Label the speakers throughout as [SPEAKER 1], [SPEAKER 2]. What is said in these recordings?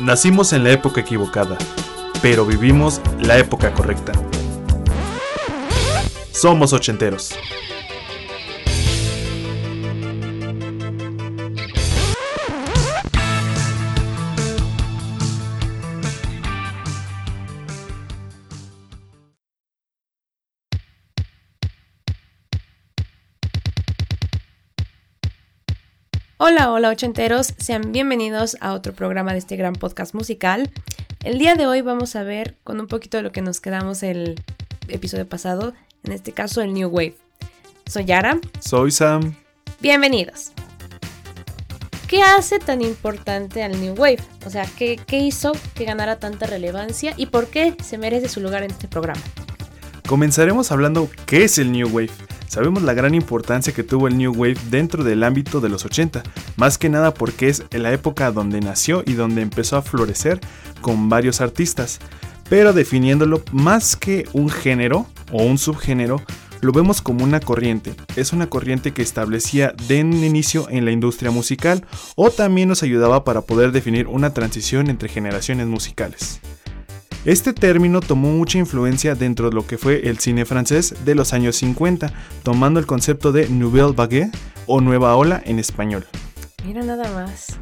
[SPEAKER 1] Nacimos en la época equivocada, pero vivimos la época correcta. Somos ochenteros.
[SPEAKER 2] Hola, hola ochenteros, sean bienvenidos a otro programa de este gran podcast musical. El día de hoy vamos a ver con un poquito de lo que nos quedamos el episodio pasado, en este caso el New Wave. Soy Yara.
[SPEAKER 1] Soy Sam.
[SPEAKER 2] Bienvenidos. ¿Qué hace tan importante al New Wave? O sea, ¿qué, ¿qué hizo que ganara tanta relevancia y por qué se merece su lugar en este programa?
[SPEAKER 1] Comenzaremos hablando qué es el New Wave Sabemos la gran importancia que tuvo el New Wave dentro del ámbito de los 80, más que nada porque es la época donde nació y donde empezó a florecer con varios artistas. Pero definiéndolo más que un género o un subgénero, lo vemos como una corriente. Es una corriente que establecía de inicio en la industria musical o también nos ayudaba para poder definir una transición entre generaciones musicales. Este término tomó mucha influencia dentro de lo que fue el cine francés de los años 50, tomando el concepto de Nouvelle Vague o Nueva Ola en español.
[SPEAKER 2] Mira nada más.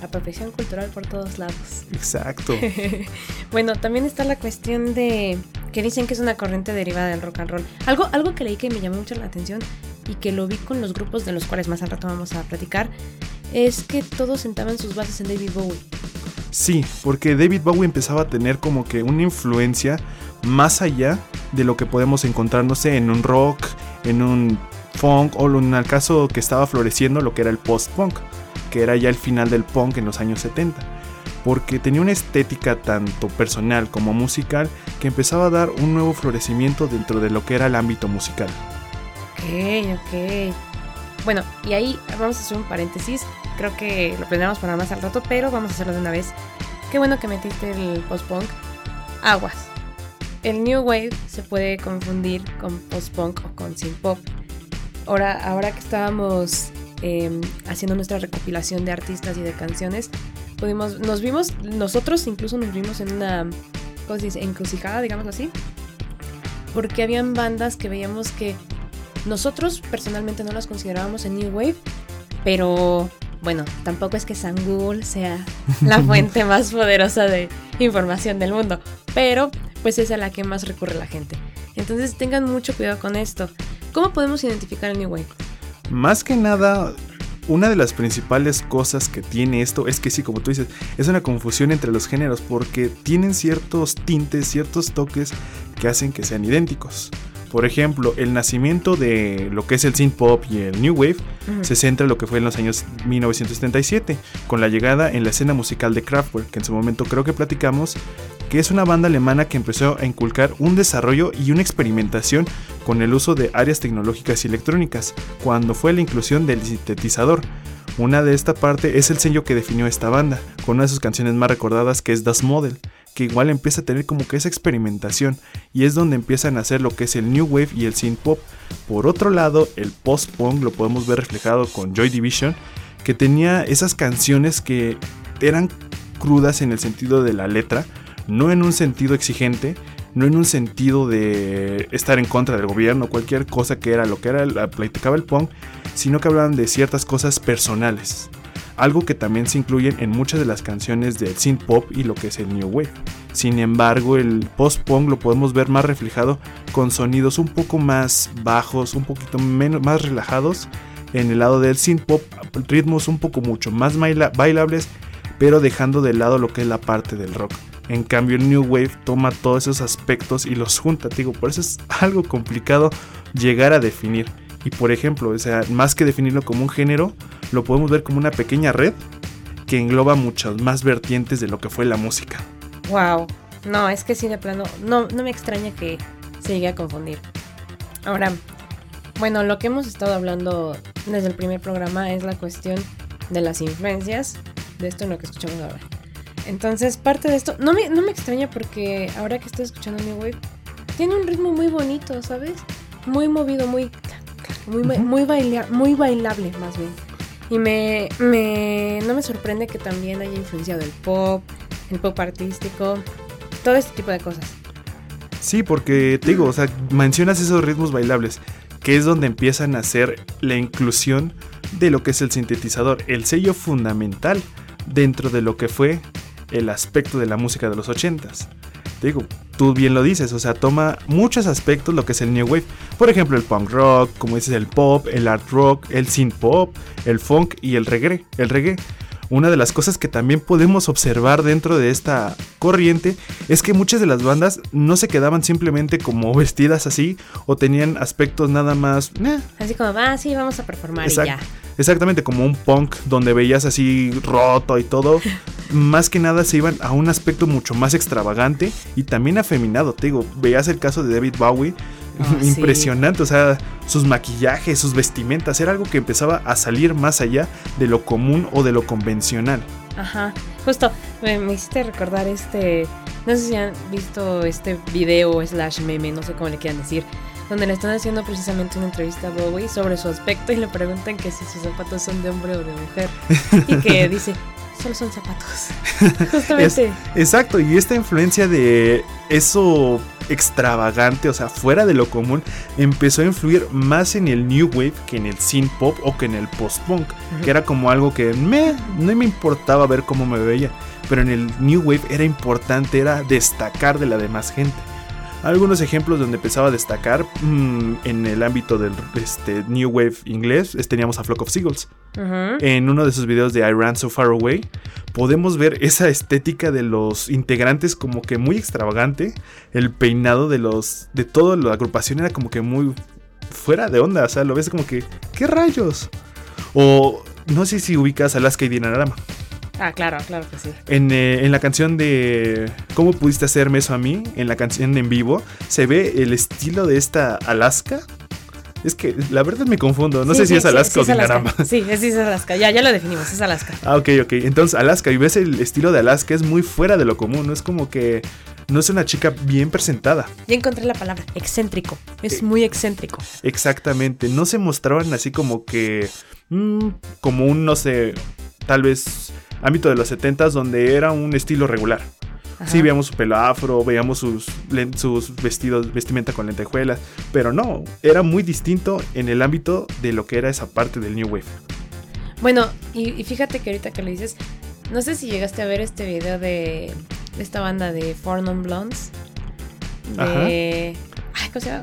[SPEAKER 2] Apropiación cultural por todos lados.
[SPEAKER 1] Exacto.
[SPEAKER 2] bueno, también está la cuestión de que dicen que es una corriente derivada del rock and roll. Algo, algo que leí que me llamó mucho la atención y que lo vi con los grupos de los cuales más al rato vamos a platicar, es que todos sentaban sus bases en David Bowie.
[SPEAKER 1] Sí, porque David Bowie empezaba a tener como que una influencia más allá de lo que podemos encontrar, no sé, en un rock, en un funk o en el caso que estaba floreciendo lo que era el post-punk, que era ya el final del punk en los años 70. Porque tenía una estética tanto personal como musical que empezaba a dar un nuevo florecimiento dentro de lo que era el ámbito musical.
[SPEAKER 2] Ok, ok. Bueno, y ahí vamos a hacer un paréntesis. Creo que lo planeamos para más al rato, pero vamos a hacerlo de una vez. Qué bueno que metiste el post-punk. Aguas. El New Wave se puede confundir con post-punk o con synth-pop. Ahora, ahora que estábamos em, haciendo nuestra recopilación de artistas y de canciones, pudimos, nos vimos, nosotros incluso nos vimos en una cosa encrucijada, digamos así, porque habían bandas que veíamos que nosotros personalmente no las considerábamos en New Wave, pero bueno, tampoco es que Sangul sea la fuente más poderosa de información del mundo, pero pues es a la que más recurre la gente. Entonces tengan mucho cuidado con esto. ¿Cómo podemos identificar el New Wave?
[SPEAKER 1] Más que nada, una de las principales cosas que tiene esto es que sí, como tú dices, es una confusión entre los géneros porque tienen ciertos tintes, ciertos toques que hacen que sean idénticos. Por ejemplo, el nacimiento de lo que es el synth pop y el new wave se centra en lo que fue en los años 1977, con la llegada en la escena musical de Kraftwerk, que en su momento creo que platicamos, que es una banda alemana que empezó a inculcar un desarrollo y una experimentación con el uso de áreas tecnológicas y electrónicas, cuando fue la inclusión del sintetizador. Una de esta parte es el sello que definió esta banda, con una de sus canciones más recordadas que es Das Model, que igual empieza a tener como que esa experimentación y es donde empiezan a hacer lo que es el new wave y el synth pop. Por otro lado, el post punk lo podemos ver reflejado con Joy Division, que tenía esas canciones que eran crudas en el sentido de la letra, no en un sentido exigente, no en un sentido de estar en contra del gobierno, cualquier cosa que era lo que era la platicaba el punk, sino que hablaban de ciertas cosas personales algo que también se incluyen en muchas de las canciones del synth pop y lo que es el new wave. Sin embargo, el post-punk lo podemos ver más reflejado con sonidos un poco más bajos, un poquito menos, más relajados. En el lado del synth pop, ritmos un poco mucho más bailables, pero dejando de lado lo que es la parte del rock. En cambio, el New Wave toma todos esos aspectos y los junta, digo, por eso es algo complicado llegar a definir. Y por ejemplo, o sea, más que definirlo como un género, lo podemos ver como una pequeña red que engloba muchas más vertientes de lo que fue la música.
[SPEAKER 2] Wow, no, es que sí de plano, no, no me extraña que se llegue a confundir. Ahora, bueno, lo que hemos estado hablando desde el primer programa es la cuestión de las influencias de esto en lo que escuchamos ahora. Entonces, parte de esto, no me, no me extraña porque ahora que estoy escuchando New Wave, tiene un ritmo muy bonito, ¿sabes? muy movido, muy muy, muy, muy bailable más bien. Y me, me, no me sorprende que también haya influenciado el pop, el pop artístico, todo este tipo de cosas.
[SPEAKER 1] Sí, porque te digo, o sea, mencionas esos ritmos bailables, que es donde empiezan a hacer la inclusión de lo que es el sintetizador, el sello fundamental dentro de lo que fue el aspecto de la música de los ochentas. Te digo, tú bien lo dices, o sea, toma muchos aspectos lo que es el New Wave. Por ejemplo, el punk rock, como dices, el pop, el art rock, el synth pop, el funk y el reggae. El reggae. Una de las cosas que también podemos observar dentro de esta corriente es que muchas de las bandas no se quedaban simplemente como vestidas así o tenían aspectos nada más...
[SPEAKER 2] Así como, ah, sí, vamos a performar y ya.
[SPEAKER 1] Exactamente, como un punk donde veías así roto y todo. más que nada se iban a un aspecto mucho más extravagante y también afeminado. Te digo, veías el caso de David Bowie. Ah, impresionante, o sea, sus maquillajes, sus vestimentas, era algo que empezaba a salir más allá de lo común o de lo convencional.
[SPEAKER 2] Ajá, justo, me, me hiciste recordar este, no sé si han visto este video slash meme, no sé cómo le quieran decir, donde le están haciendo precisamente una entrevista a Bowie sobre su aspecto y le preguntan que si sus zapatos son de hombre o de mujer. Y que dice, solo son zapatos. Justamente.
[SPEAKER 1] exacto, y esta influencia de eso extravagante, o sea, fuera de lo común, empezó a influir más en el new wave que en el synth pop o que en el post punk, que era como algo que me, no me importaba ver cómo me veía, pero en el new wave era importante, era destacar de la demás gente. Algunos ejemplos donde empezaba a destacar mm, en el ámbito del este, New Wave inglés teníamos a Flock of Seagulls. En uno de sus videos de I Ran So Far Away podemos ver esa estética de los integrantes como que muy extravagante. El peinado de los de toda la agrupación era como que muy fuera de onda. O sea, lo ves como que, ¿qué rayos? O no sé si ubicas a Alaska y Dinarama.
[SPEAKER 2] Ah, claro, claro que sí.
[SPEAKER 1] Eh, en, la canción de ¿Cómo pudiste hacerme eso a mí? En la canción en vivo, se ve el estilo de esta Alaska. Es que la verdad me confundo. No sé si es Alaska o Dinarama.
[SPEAKER 2] Sí, es, es Alaska. Ya, ya lo definimos, es Alaska.
[SPEAKER 1] Ah, ok, ok. Entonces, Alaska, y ves el estilo de Alaska, es muy fuera de lo común. No es como que. No es una chica bien presentada.
[SPEAKER 2] Ya encontré la palabra, excéntrico. Es eh, muy excéntrico.
[SPEAKER 1] Exactamente. No se mostraban así como que. Mm, como un, no sé. Tal vez ámbito de los 70 donde era un estilo regular. Sí, veíamos su pelo afro, veíamos sus, sus vestidos, vestimenta con lentejuelas, pero no, era muy distinto en el ámbito de lo que era esa parte del New Wave.
[SPEAKER 2] Bueno, y, fíjate que ahorita que lo dices, no sé si llegaste a ver este video de, esta banda de Four Non Blondes. De,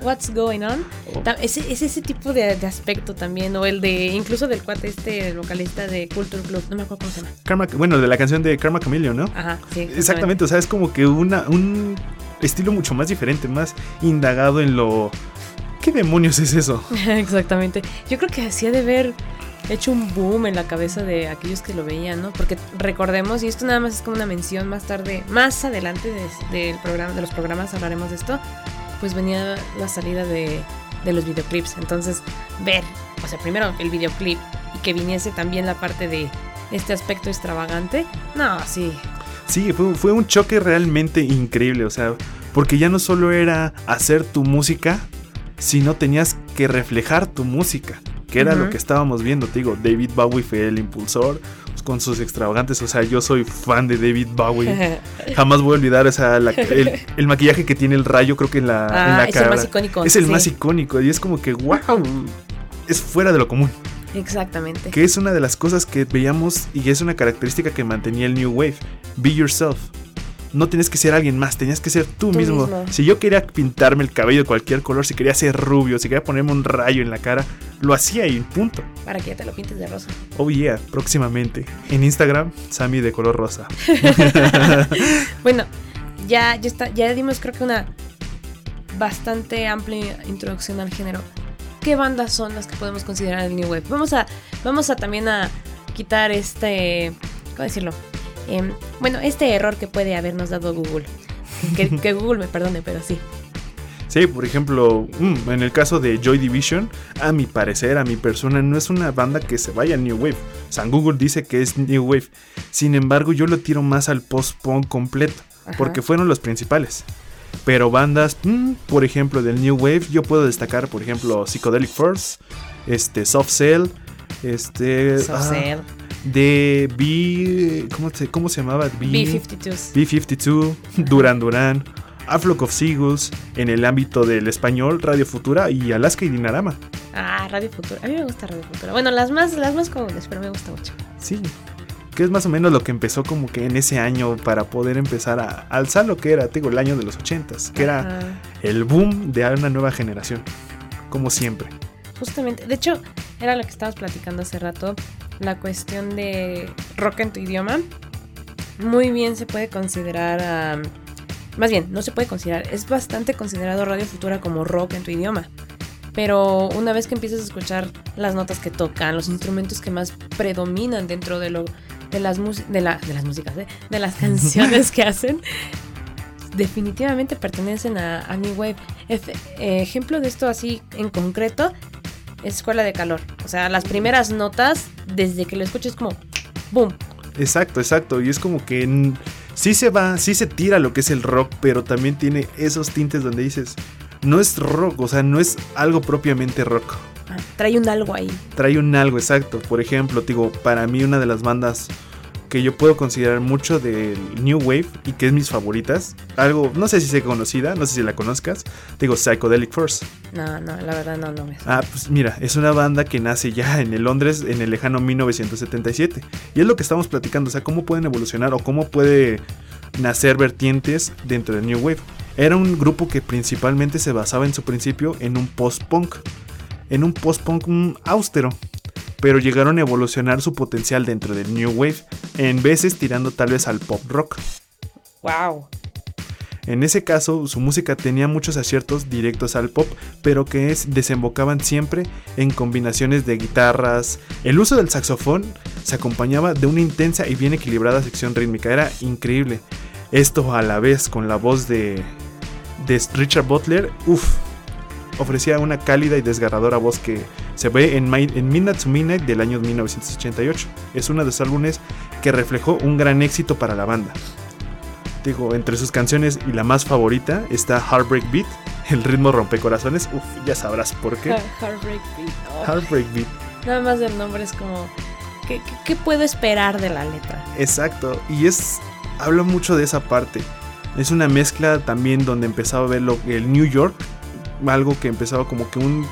[SPEAKER 2] What's Going On. Oh. Es, ese tipo de, aspecto también, o el de, incluso del cuate este, el vocalista de Culture Club, no me acuerdo cómo se llama.
[SPEAKER 1] bueno, de la canción de Karma Chameleon, ¿no?
[SPEAKER 2] Ajá, sí.
[SPEAKER 1] Exactamente, o sea, es como que una, un estilo mucho más diferente, más indagado en lo... ¿Qué demonios es eso?
[SPEAKER 2] Exactamente. Yo creo que hacía de ver hecho un boom en la cabeza de aquellos que lo veían, ¿no? Porque recordemos, y esto nada más es como una mención más tarde, más adelante del programa, de los programas hablaremos de esto, pues venía la salida de, los videoclips. Entonces, ver, o sea, primero el videoclip y que viniese también la parte de este aspecto extravagante, no, sí.
[SPEAKER 1] Sí, fue, fue un choque realmente increíble, o sea, porque ya no solo era hacer tu música, sino tenías que reflejar tu música, que era lo que estábamos viendo, te digo, David Bowie fue el impulsor, con sus extravagantes. O sea, yo soy fan de David Bowie. Jamás voy a olvidar o sea, el, maquillaje que tiene el rayo, creo que en la,
[SPEAKER 2] ah, es el más icónico.
[SPEAKER 1] Es el más icónico y es como que, wow, es fuera de lo común.
[SPEAKER 2] Exactamente.
[SPEAKER 1] Que es una de las cosas que veíamos y es una característica que mantenía el New Wave. Be yourself no tienes que ser alguien más, tenías que ser tú, mismo. Si yo quería pintarme el cabello de cualquier color, si quería ser rubio, si quería ponerme un rayo en la cara, lo hacía y punto.
[SPEAKER 2] Para que ya te lo pintes de rosa.
[SPEAKER 1] Oh yeah, próximamente. En Instagram, Sammy de color rosa.
[SPEAKER 2] bueno, ya, ya, está, ya dimos creo que una bastante amplia introducción al género. ¿Qué bandas son las que podemos considerar el New Wave? Vamos a, vamos a también a quitar este, ¿cómo decirlo? Em, bueno, este error que puede habernos dado Google. Que, Google me perdone, pero sí.
[SPEAKER 1] Sí, por ejemplo, mm, en el caso de Joy Division, a mi parecer, a mi persona, no es una banda que se vaya a New Wave. Sea, Google dice que es New Wave. Sin embargo, yo lo tiro más al post-punk completo, porque fueron los principales. Pero bandas, mm, por ejemplo, del New Wave, yo puedo destacar, por ejemplo, Psychedelic First, este, Soft Cell, este...
[SPEAKER 2] Soft
[SPEAKER 1] ah,
[SPEAKER 2] Cell.
[SPEAKER 1] De B... ¿cómo se, ¿Cómo se llamaba?
[SPEAKER 2] B-52s.
[SPEAKER 1] B52, Duran Duran, A Flock of Seagulls, en el ámbito del español, Radio Futura y Alaska y Dinarama.
[SPEAKER 2] Ah, Radio Futura. A mí me gusta Radio Futura. Bueno, las más, las más comunes, pero me gusta mucho.
[SPEAKER 1] Sí. Que es más o menos lo que empezó como que en ese año para poder empezar a alzar lo que era, te digo, el año de los ochentas, que era el boom de una nueva generación, como siempre.
[SPEAKER 2] Justamente, de hecho, era lo que estábamos platicando hace rato, la cuestión de rock en tu idioma. Muy bien se puede considerar, más bien, no se puede considerar, es bastante considerado Radio Futura como rock en tu idioma. Pero una vez que empiezas a escuchar las notas que tocan, los instrumentos que más predominan dentro de lo de las de, la- de las músicas, ¿eh? de las canciones que hacen, definitivamente pertenecen a, a New Wave. Efe- ejemplo de esto así en concreto es Escuela de Calor. O sea, las primeras notas, desde que lo escuchas, como ¡boom!
[SPEAKER 1] Exacto, exacto. Y es como que sí se va, sí se tira lo que es el rock, pero también tiene esos tintes donde dices, no es rock, o sea, no es algo propiamente rock.
[SPEAKER 2] Ah, trae un algo ahí.
[SPEAKER 1] trae un algo exacto. Por ejemplo, digo, para mí una de las bandas que yo puedo considerar mucho del New Wave y que es mis favoritas, algo, no sé si sea conocida, no sé si la conozcas, digo Psychedelic Force.
[SPEAKER 2] No, no, la verdad no, no me
[SPEAKER 1] Ah, pues mira, es una banda que nace ya en el Londres en el lejano 1977. Y es lo que estamos platicando, o sea, cómo pueden evolucionar o cómo puede nacer vertientes dentro del New Wave. Era un grupo que principalmente se basaba en su principio en un post-punk, en un post-punk austero, pero llegaron a evolucionar su potencial dentro del New Wave, en veces tirando tal vez al pop rock.
[SPEAKER 2] ¡Wow!
[SPEAKER 1] En ese caso, su música tenía muchos aciertos directos al pop, pero que es- desembocaban siempre en combinaciones de guitarras. El uso del saxofón se acompañaba de una intensa y bien equilibrada sección rítmica, era increíble. Esto a la vez con la voz de, de Richard Butler, uff, ofrecía una cálida y desgarradora voz que se ve en, en Midnight to Midnight del año 1988. Es uno de los álbumes que reflejó un gran éxito para la banda. Digo, entre sus canciones y la más favorita está Heartbreak Beat, el ritmo rompecorazones. Uf, ya sabrás por qué.
[SPEAKER 2] Heartbreak Beat. Oh,
[SPEAKER 1] Heartbreak Beat,
[SPEAKER 2] Nada más del nombre es como. ¿qué, qué, qué puedo esperar de la letra?
[SPEAKER 1] exacto. Y es, hablo mucho de esa parte. Es una mezcla también donde empezaba a ver lo, el New York, algo que empezaba como que un,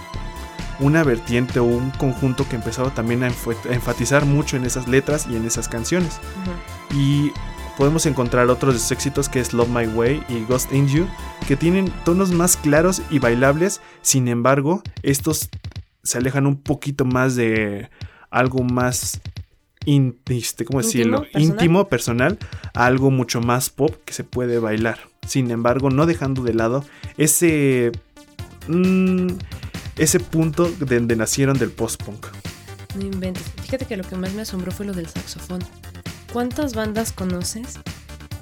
[SPEAKER 1] una vertiente o un conjunto que empezaba también a, enfatizar mucho en esas letras y en esas canciones. Y podemos encontrar otros de sus éxitos que es Love My Way y Ghost in You, que tienen tonos más claros y bailables, sin embargo, estos se alejan un poquito más de algo más in- este, ¿cómo decirlo?
[SPEAKER 2] ¿Íntimo? ¿Personal?
[SPEAKER 1] íntimo, personal, a algo mucho más pop que se puede bailar. Sin embargo, no dejando de lado ese mm, ese punto de donde nacieron del post-punk.
[SPEAKER 2] No inventes. Fíjate que lo que más me asombró fue lo del saxofón. ¿Cuántas bandas conoces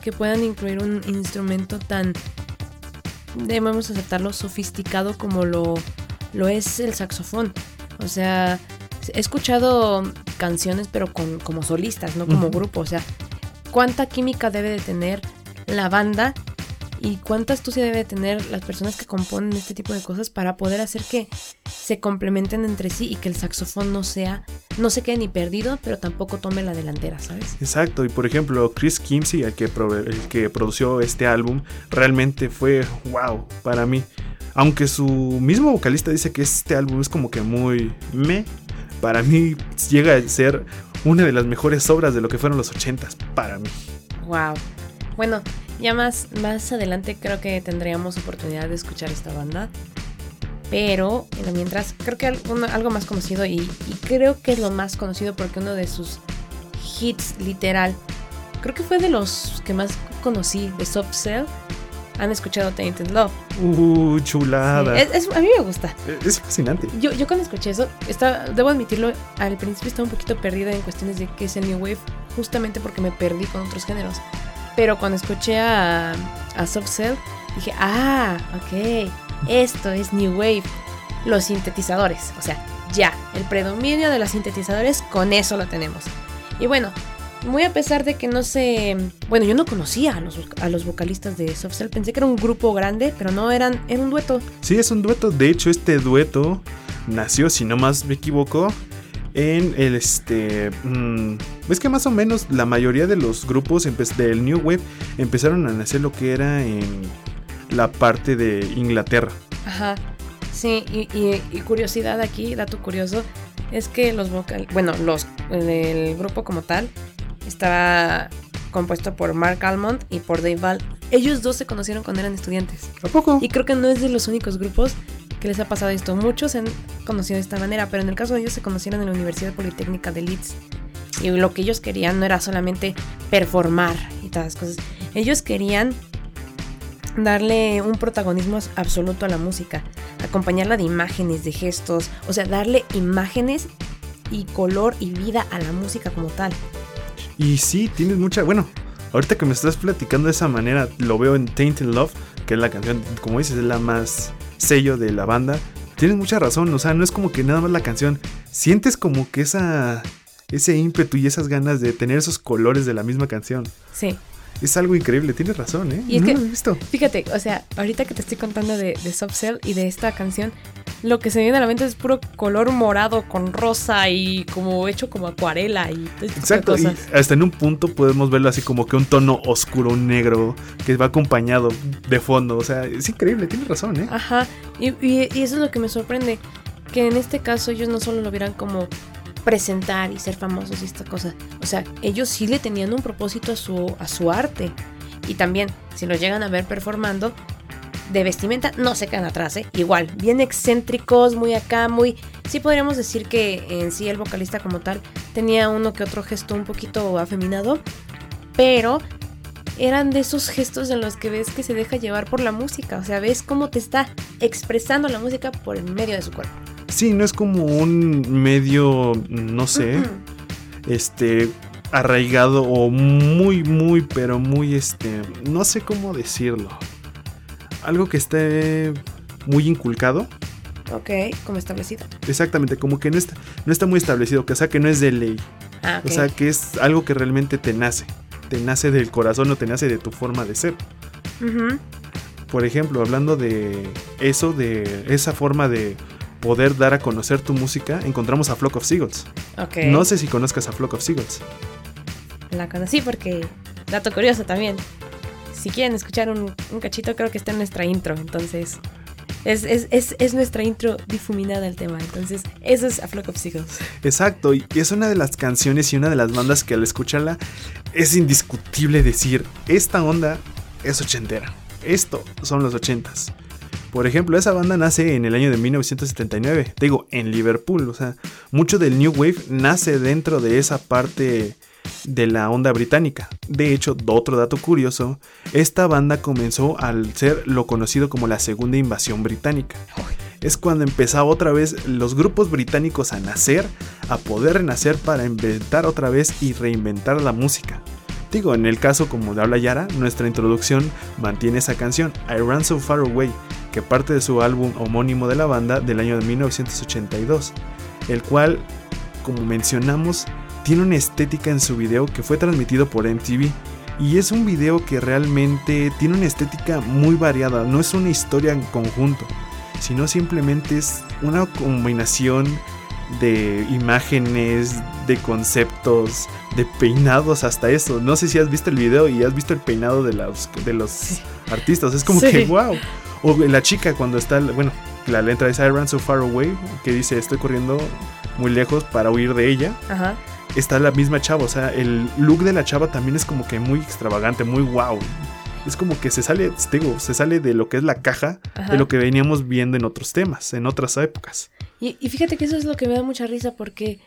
[SPEAKER 2] que puedan incluir un instrumento tan, debemos aceptarlo, sofisticado como lo, lo es el saxofón? O sea, he escuchado canciones pero con, como solistas, no como grupo. O sea, ¿cuánta química debe de tener la banda y cuánta astucia debe de tener las personas que componen este tipo de cosas para poder hacer que se complementen entre sí y que el saxofón no sea, no se quede ni perdido, pero tampoco tome la delantera, ¿sabes?
[SPEAKER 1] Exacto, y por ejemplo, Chris Kimsey, el que, prove- el que produció este álbum, realmente fue wow para mí. Aunque su mismo vocalista dice que este álbum es como que muy me, para mí llega a ser una de las mejores obras de lo que fueron los 80s, para mí.
[SPEAKER 2] Wow. Bueno, ya más, más adelante creo que tendríamos oportunidad de escuchar esta banda. Pero en mientras, creo que al- uno- algo más conocido y, y creo que es lo más conocido porque uno de sus hits literal, creo que fue de los que más conocí de Soft Cell. Han escuchado Tainted Love.
[SPEAKER 1] Uh,
[SPEAKER 2] Sí,
[SPEAKER 1] chulada.
[SPEAKER 2] es- es- a mí me gusta.
[SPEAKER 1] es fascinante.
[SPEAKER 2] Yo, yo cuando escuché eso, estaba, debo admitirlo, al principio estaba un poquito perdida en cuestiones de qué es el New Wave, justamente porque me perdí con otros géneros. Pero cuando escuché a, a Soft Cell, dije, ah, ok, esto es New Wave. Los sintetizadores, o sea, ya, el predominio de los sintetizadores, con eso lo tenemos. Y bueno, muy a pesar de que no sé, bueno, yo no conocía a los, a los vocalistas de Soft Cell, pensé que era un grupo grande, pero no eran, era un dueto.
[SPEAKER 1] Sí, es un dueto. De hecho, este dueto nació, si no más me equivoco, en el este. mm, es que más o menos la mayoría de los grupos del New Wave empezaron a nacer lo que era en la parte de Inglaterra.
[SPEAKER 2] Ajá. Sí, y, y- y curiosidad aquí, dato curioso, es que los vocal, bueno, los el grupo como tal estaba compuesto por Mark Almond y por Dave Val. Ellos dos se conocieron cuando eran estudiantes.
[SPEAKER 1] ¿A poco?
[SPEAKER 2] Y creo que no es de los únicos grupos que les ha pasado esto. Muchos se han conocido de esta manera, pero en el caso de ellos se conocieron en la Universidad Politécnica de Leeds. Y lo que ellos querían no era solamente performar y todas las cosas. Ellos querían darle un protagonismo absoluto a la música, acompañarla de imágenes, de gestos, o sea, darle imágenes y color y vida a la música como tal.
[SPEAKER 1] Y sí, tienes mucha. Bueno, ahorita que me estás platicando de esa manera, lo veo en Tainted Love, que es la canción, como dices, es la más sello de la banda. Tienes mucha razón, o sea, no es como que nada más la canción. Sientes como que esa. Ese ímpetu y esas ganas de tener esos colores de la misma canción.
[SPEAKER 2] Sí.
[SPEAKER 1] Es algo increíble, tienes razón, ¿eh?
[SPEAKER 2] Y es
[SPEAKER 1] no
[SPEAKER 2] que-
[SPEAKER 1] lo he visto.
[SPEAKER 2] Fíjate, o sea, ahorita que te estoy contando de, de Soft Cell y de esta canción, lo que se me viene a la mente es puro color morado con rosa y como hecho como acuarela y este de
[SPEAKER 1] Exacto, y
[SPEAKER 2] cosas.
[SPEAKER 1] hasta en un punto podemos verlo así como que un tono oscuro, un negro, que va acompañado de fondo. O sea, es increíble, tienes razón, ¿eh?
[SPEAKER 2] Ajá, y, y- y eso es lo que me sorprende, que en este caso ellos no solo lo vieran como presentar y ser famosos y esta cosa, o sea, ellos sí le tenían un propósito a su, a su arte. Y también, si los llegan a ver performando, de vestimenta no se quedan atrás, ¿eh? Igual, bien excéntricos, muy acá, muy... Sí podríamos decir que en sí el vocalista como tal tenía uno que otro gesto un poquito afeminado, pero eran de esos gestos en los que ves que se deja llevar por la música, o sea, ves cómo te está expresando la música por el medio de su cuerpo.
[SPEAKER 1] Sí, no es como un medio, no sé, este, arraigado o muy, muy, pero muy, este, no sé cómo decirlo. Algo que esté muy inculcado.
[SPEAKER 2] ok, como establecido.
[SPEAKER 1] Exactamente, como que no está, no está muy establecido, que o sea que no es de ley.
[SPEAKER 2] Ah.
[SPEAKER 1] O sea que es algo que realmente te nace. Te nace del corazón o te nace de tu forma de ser. Por ejemplo, hablando de eso, de esa forma de poder dar a conocer tu música, encontramos a Flock of Seagulls.
[SPEAKER 2] ok.
[SPEAKER 1] No sé si conozcas a Flock of Seagulls.
[SPEAKER 2] La conocí porque, dato curioso también, si quieren escuchar un, un cachito, creo que está en nuestra intro, entonces... Es, es, es, es nuestra intro difuminada el tema, entonces eso es A Flock of Seagulls.
[SPEAKER 1] Exacto, y es una de las canciones y una de las bandas que al escucharla es indiscutible decir, esta onda es ochentera. Esto son los ochentas. Por ejemplo, esa banda nace en el año de 1979, te digo, en Liverpool, o sea, mucho del New Wave nace dentro de esa parte de la onda británica. De hecho, otro dato curioso, esta banda comenzó al ser lo conocido como la segunda invasión británica. Es cuando empezaba otra vez los grupos británicos a nacer, a poder renacer para inventar otra vez y reinventar la música. Digo, en el caso como de habla Yara, nuestra introducción mantiene esa canción, I Ran So Far Away, que parte de su álbum homónimo de la banda del año de 1982, el cual, como mencionamos, tiene una estética en su video que fue transmitido por MTV. Y es un video que realmente tiene una estética muy variada, no es una historia en conjunto, sino simplemente es una combinación de imágenes, de conceptos, de peinados hasta eso. No sé si has visto el video y has visto el peinado de los, de los
[SPEAKER 2] Sí.
[SPEAKER 1] artistas, es como
[SPEAKER 2] Sí.
[SPEAKER 1] que wow. O la chica cuando está, bueno, la letra es I ran so far away, que dice estoy corriendo muy lejos para huir de ella
[SPEAKER 2] Ajá.
[SPEAKER 1] está la misma chava. O sea, el look de la chava también es como que muy extravagante, muy wow. Es como que se sale, te digo, se sale de lo que es la caja
[SPEAKER 2] Ajá.
[SPEAKER 1] de lo que veníamos viendo en otros temas, en otras épocas.
[SPEAKER 2] Y, y fíjate que eso es lo que me da mucha risa porque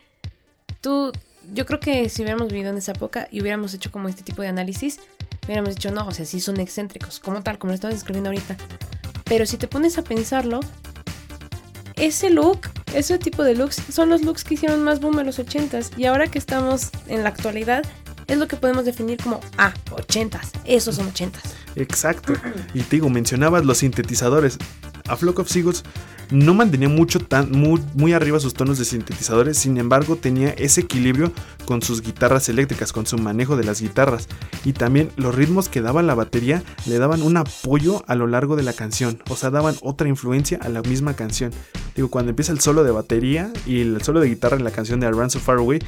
[SPEAKER 2] tú, yo creo que si hubiéramos vivido en esa época y hubiéramos hecho como este tipo de análisis, hubiéramos dicho, no, o sea, sí son excéntricos, como tal, como lo estamos describiendo ahorita. Pero si te pones a pensarlo, ese look, ese tipo de looks, son los looks que hicieron más boom en los 80s. Y ahora que estamos en la actualidad, es lo que podemos definir como, ah, 80s, esos son 80s.
[SPEAKER 1] Exacto. Y te digo, mencionabas los sintetizadores. A Flock of Seagulls no mantenía mucho tan muy, arriba sus tonos de sintetizadores, sin embargo tenía ese equilibrio con sus guitarras eléctricas, con su manejo de las guitarras y también los ritmos que daba la batería le daban un apoyo a lo largo de la canción, o sea, daban otra influencia a la misma canción. Digo, cuando empieza el solo de batería y el solo de guitarra en la canción de I So Far Away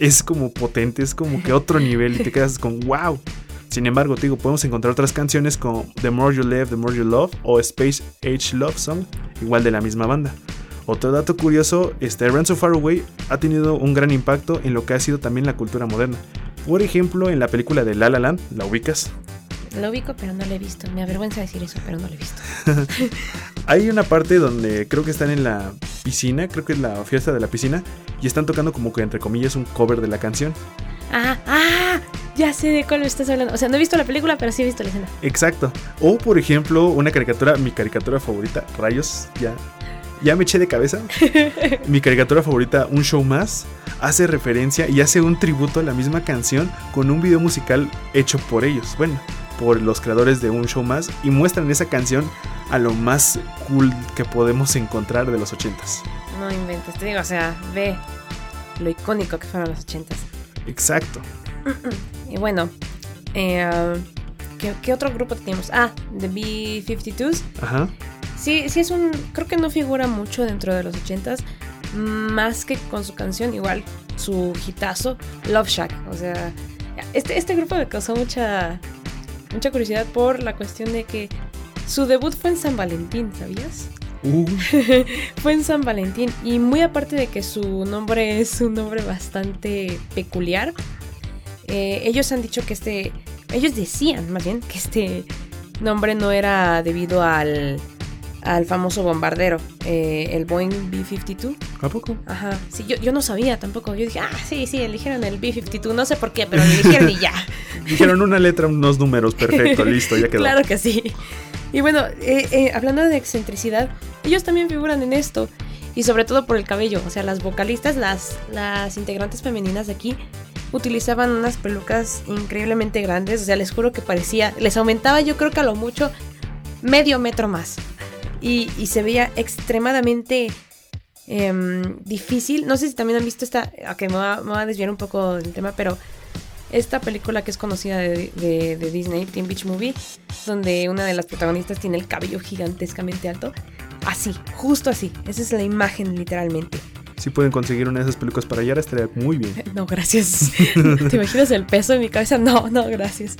[SPEAKER 1] es como potente, es como que otro nivel y te quedas con wow. Sin embargo, digo, podemos encontrar otras canciones como The More You Live, The More You Love o Space Age Love Song, igual de la misma banda. Otro dato curioso, este Run So Far Away ha tenido un gran impacto en lo que ha sido también la cultura moderna. Por ejemplo, en la película de La La Land, ¿la ubicas?
[SPEAKER 2] Lo ubico, pero no lo he visto. Me avergüenza decir eso, pero no lo he visto.
[SPEAKER 1] Hay una parte donde creo que están en la piscina, creo que es la fiesta de la piscina, y están tocando como que entre comillas un cover de la canción.
[SPEAKER 2] Ah, ah, ya sé de cuál me estás hablando. O sea, no he visto la película, pero sí he visto la escena.
[SPEAKER 1] Exacto. O por ejemplo, una caricatura, mi caricatura favorita, Rayos, ya. Ya me eché de cabeza. mi caricatura favorita, Un Show Más, hace referencia y hace un tributo a la misma canción con un video musical hecho por ellos. Bueno, por los creadores de Un Show Más y muestran esa canción a lo más cool que podemos encontrar de los ochentas.
[SPEAKER 2] No inventes, te digo, o sea, ve lo icónico que fueron los ochentas.
[SPEAKER 1] Exacto.
[SPEAKER 2] Y bueno, eh, ¿qué, qué otro grupo tenemos? Ah, The B-52s.
[SPEAKER 1] Ajá.
[SPEAKER 2] Sí, sí es un... Creo que no figura mucho dentro de los ochentas. Más que con su canción, igual su hitazo, Love Shack. O sea, este, este grupo me causó mucha, mucha curiosidad por la cuestión de que su debut fue en San Valentín, ¿sabías?
[SPEAKER 1] Uh,
[SPEAKER 2] Fue en San Valentín y muy aparte de que su nombre es un nombre bastante peculiar, eh, ellos han dicho que este, ellos decían más bien que este nombre no era debido al, al famoso bombardero, eh, el Boeing B-52.
[SPEAKER 1] ¿A poco?
[SPEAKER 2] Ajá, sí, yo, yo no sabía tampoco, yo dije, ah, sí, sí, eligieron el B-52, no sé por qué, pero lo eligieron y ya.
[SPEAKER 1] Dijeron una letra, unos números, perfecto, listo, ya quedó.
[SPEAKER 2] Claro que sí. Y bueno, eh, eh, hablando de excentricidad, ellos también figuran en esto. Y sobre todo por el cabello. O sea, las vocalistas, las, las integrantes femeninas de aquí, utilizaban unas pelucas increíblemente grandes. O sea, les juro que parecía. Les aumentaba, yo creo que a lo mucho, medio metro más. Y, y se veía extremadamente em, difícil. No sé si también han visto esta. Ok, me va, me va a desviar un poco del tema, pero esta película que es conocida de, de- de Disney, Teen Beach Movie, donde una de las protagonistas tiene el cabello gigantescamente alto. Así, justo así. Esa es la imagen literalmente.
[SPEAKER 1] Si pueden conseguir una de esas películas para allá, estaría muy bien.
[SPEAKER 2] No, gracias. ¿Te imaginas el peso en mi cabeza? No, no, gracias.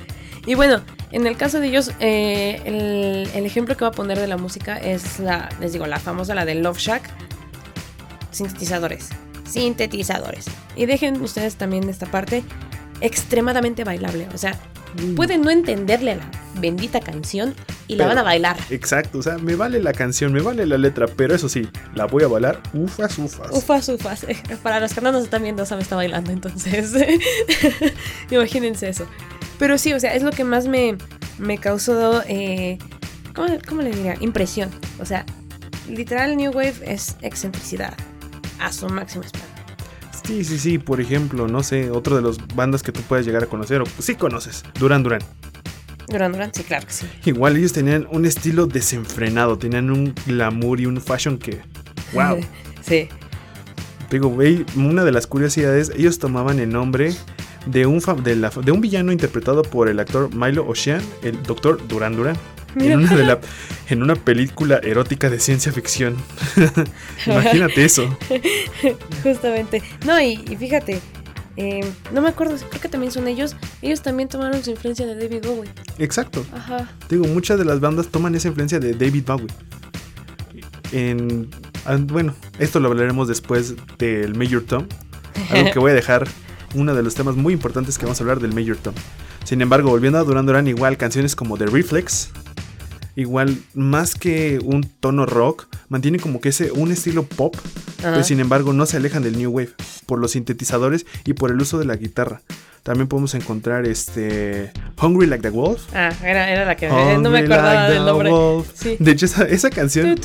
[SPEAKER 2] Y bueno, en el caso de ellos, eh, el, el ejemplo que voy a poner de la música es la, les digo, la famosa, la de Love Shack. Sintetizadores. Sintetizadores. Y dejen ustedes también esta parte extremadamente bailable. O sea, pueden no entenderle la bendita canción y la van a bailar.
[SPEAKER 1] Exacto, o sea, me vale la canción, me vale la letra, pero eso sí, la voy a bailar ufas, ufas.
[SPEAKER 2] Ufas, ufas. Para los que no nos están viendo, Sam está bailando, entonces. Imagínense eso. Pero sí, o sea, es lo que más me, me causó. eh, ¿cómo, cómo le diría? Impresión. O sea, literal, New Wave es excentricidad. A su máximo esplendor.
[SPEAKER 1] Sí, sí, sí, por ejemplo, no sé, otro de los bandas que tú puedes llegar a conocer, o sí conoces, Duran Duran.
[SPEAKER 2] Duran Duran, sí, claro que sí.
[SPEAKER 1] Igual ellos tenían un estilo desenfrenado, tenían un glamour y un fashion que, wow.
[SPEAKER 2] sí.
[SPEAKER 1] Digo, güey, una de las curiosidades, ellos tomaban el nombre de un, de, la- de un villano interpretado por el actor Milo Ocean, el doctor Duran Duran. En una, de la- en una película erótica de ciencia ficción. Imagínate eso.
[SPEAKER 2] Justamente. No, y, y fíjate. eh, no me acuerdo, creo que también son ellos. Ellos también tomaron su influencia de David Bowie.
[SPEAKER 1] Exacto.
[SPEAKER 2] Ajá.
[SPEAKER 1] Digo, muchas de las bandas toman esa influencia de David Bowie. En, ah, bueno, esto lo hablaremos después del Major Tom. Algo que voy a dejar uno de los temas muy importantes que vamos a hablar del Major Tom. Sin embargo, volviendo a Duran Duran, igual canciones como The Reflex, igual más que un tono rock, mantiene como que ese un estilo pop pero sin embargo no se alejan del New Wave por los sintetizadores y por el uso de la guitarra. También podemos encontrar este Hungry Like the Wolf.
[SPEAKER 2] Ah, era, era la que no me acordaba del nombre.
[SPEAKER 1] Sí. De hecho, esa, esa canción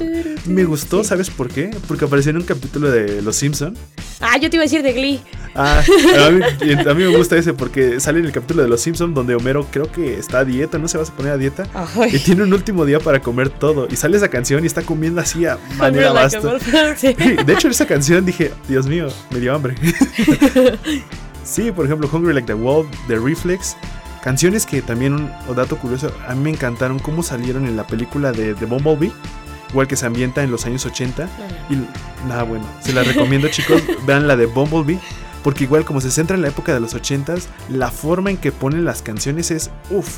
[SPEAKER 1] me gustó, ¿sabes por qué? Porque apareció en un capítulo de Los Simpson.
[SPEAKER 2] Ah, yo te iba a decir de Glee.
[SPEAKER 1] Ah, a mí, me gusta ese porque sale en el capítulo de Los Simpson donde Homero creo que está a dieta, no se va a poner a dieta. Y tiene un último día para comer todo. Y sale esa canción y está comiendo así a manera basta. De hecho, esa canción dije, Dios mío, me dio hambre. Sí, por ejemplo, Hungry Like the Wolf, The Reflex. Canciones que también, un dato curioso, a mí me encantaron cómo salieron en la película de, The Bumblebee. Igual que se ambienta en los años 80. Y nada, bueno, se la recomiendo chicos, vean la de Bumblebee. Porque igual como se centra en la época de los 80s, la forma en que ponen las canciones es, uff,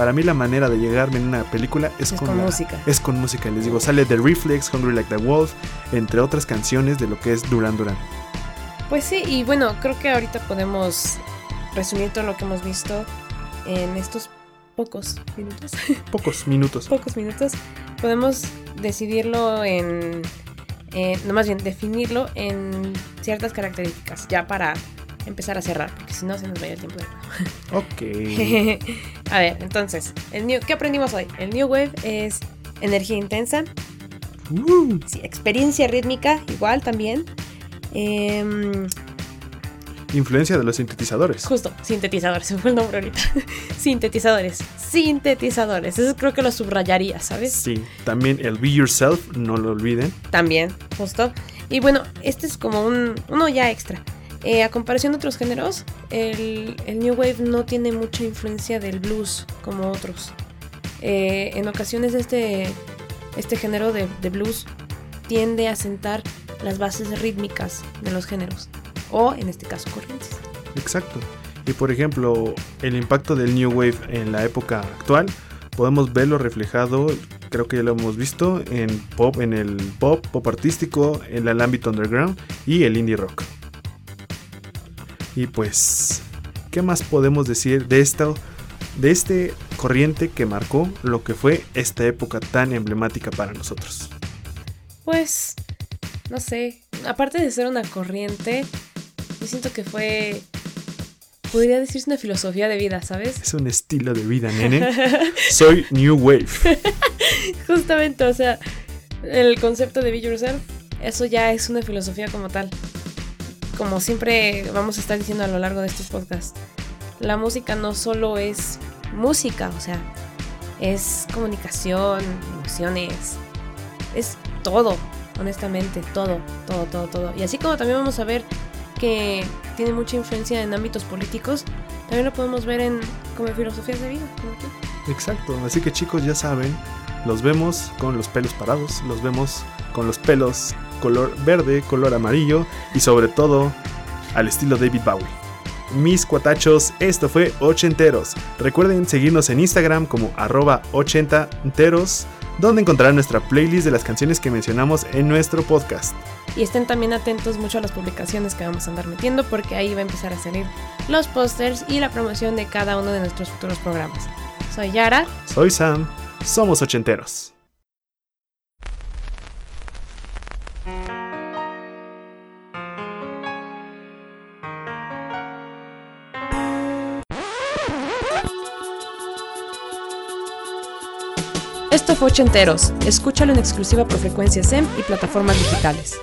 [SPEAKER 1] para mí la manera de llegarme en una película es, con, música. Es con música, les digo, sale The Reflex, Hungry Like the Wolf, entre otras canciones de lo que es Duran Duran.
[SPEAKER 2] Pues sí, y bueno, creo que ahorita podemos resumir todo lo que hemos visto en estos pocos minutos.
[SPEAKER 1] Pocos minutos.
[SPEAKER 2] pocos minutos. Podemos decidirlo en, no más bien definirlo en ciertas características, ya para empezar a cerrar, porque si no se nos vaya el tiempo de
[SPEAKER 1] Ok.
[SPEAKER 2] a ver, entonces, el new, ¿qué aprendimos hoy? El New Wave es energía intensa, uh. sí, experiencia rítmica, igual también, Em,
[SPEAKER 1] Influencia de los sintetizadores.
[SPEAKER 2] Justo, sintetizadores, se fue el nombre ahorita. sintetizadores, sintetizadores. Eso creo que lo subrayaría, ¿sabes?
[SPEAKER 1] Sí, también el Be Yourself, no lo olviden.
[SPEAKER 2] También, justo. Y bueno, este es como un, uno ya extra. Eh, a comparación de otros géneros, el, New Wave no tiene mucha influencia del blues como otros. Eh, en ocasiones este, este género de, de blues tiende a sentar las bases rítmicas de los géneros, o en este caso corrientes.
[SPEAKER 1] Exacto. Y por ejemplo, el impacto del New Wave en la época actual, podemos verlo reflejado, creo que ya lo hemos visto, en pop, en el pop, pop artístico, en el ámbito underground y el indie rock. Y pues, ¿qué más podemos decir de esto? De este corriente que marcó lo que fue esta época tan emblemática para nosotros.
[SPEAKER 2] Pues no sé, aparte de ser una corriente, yo siento que fue, podría decirse una filosofía de vida, ¿sabes?
[SPEAKER 1] Es un estilo de vida, nene. Soy New Wave.
[SPEAKER 2] Justamente, o sea, el concepto de Be Yourself, eso ya es una filosofía como tal. Como siempre vamos a estar diciendo a lo largo de estos podcasts, la música no solo es música, o sea, es comunicación, emociones, es todo honestamente, todo, todo, todo, todo. Y así como también vamos a ver que tiene mucha influencia en ámbitos políticos, también lo podemos ver en como filosofías de vida.
[SPEAKER 1] Exacto, así que chicos ya saben, los vemos con los pelos parados, los vemos con los pelos color verde, color amarillo y sobre todo al estilo David Bowie. Mis cuatachos, esto fue Ochenteros. Recuerden seguirnos en Instagram como arroba ochenteros donde encontrarán nuestra playlist de las canciones que mencionamos en nuestro podcast.
[SPEAKER 2] Y estén también atentos mucho a las publicaciones que vamos a andar metiendo porque ahí va a empezar a salir los pósters y la promoción de cada uno de nuestros futuros programas. Soy Yara.
[SPEAKER 1] Soy Sam. Somos ochenteros.
[SPEAKER 2] Esto fue Ochenteros. Escúchalo en exclusiva por frecuencia SEM y plataformas digitales.